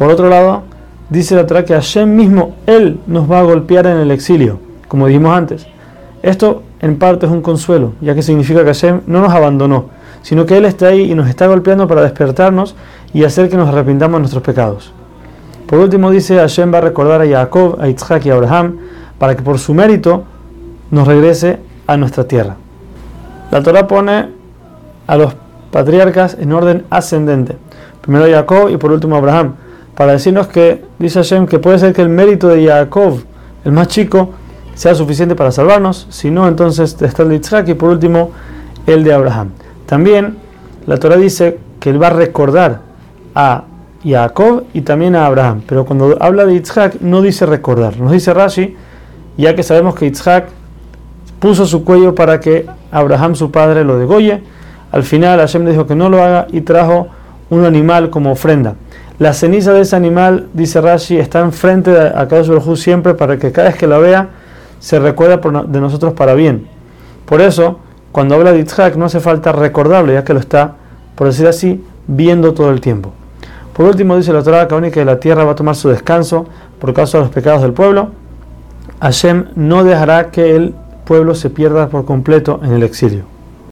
Por otro lado, dice la Torah que Hashem mismo, Él nos va a golpear en el exilio, como dijimos antes. Esto en parte es un consuelo, ya que significa que Hashem no nos abandonó, sino que Él está ahí y nos está golpeando para despertarnos y hacer que nos arrepintamos de nuestros pecados. Por último dice, Hashem va a recordar a Jacob, a Isaac y a Abraham, para que por su mérito nos regrese a nuestra tierra. La Torah pone a los patriarcas en orden ascendente. Primero Jacob y por último Abraham. Para decirnos que, dice Hashem, que puede ser que el mérito de Jacob, el más chico, sea suficiente para salvarnos. Si no, entonces está el de Isaac y por último el de Abraham. También la Torah dice que él va a recordar a Jacob y también a Abraham. Pero cuando habla de Isaac no dice recordar. Nos dice Rashi, ya que sabemos que Isaac puso su cuello para que Abraham, su padre, lo degolle. Al final Hashem dijo que no lo haga y trajo un animal como ofrenda. La ceniza de ese animal, dice Rashi, está enfrente de Akadosh Baruj siempre para que cada vez que la vea se recuerde de nosotros para bien. Por eso, cuando habla de Yitzhak no hace falta recordarlo, ya que lo está, por decir así, viendo todo el tiempo. Por último, dice la Torah que la tierra va a tomar su descanso por causa de los pecados del pueblo. Hashem no dejará que el pueblo se pierda por completo en el exilio.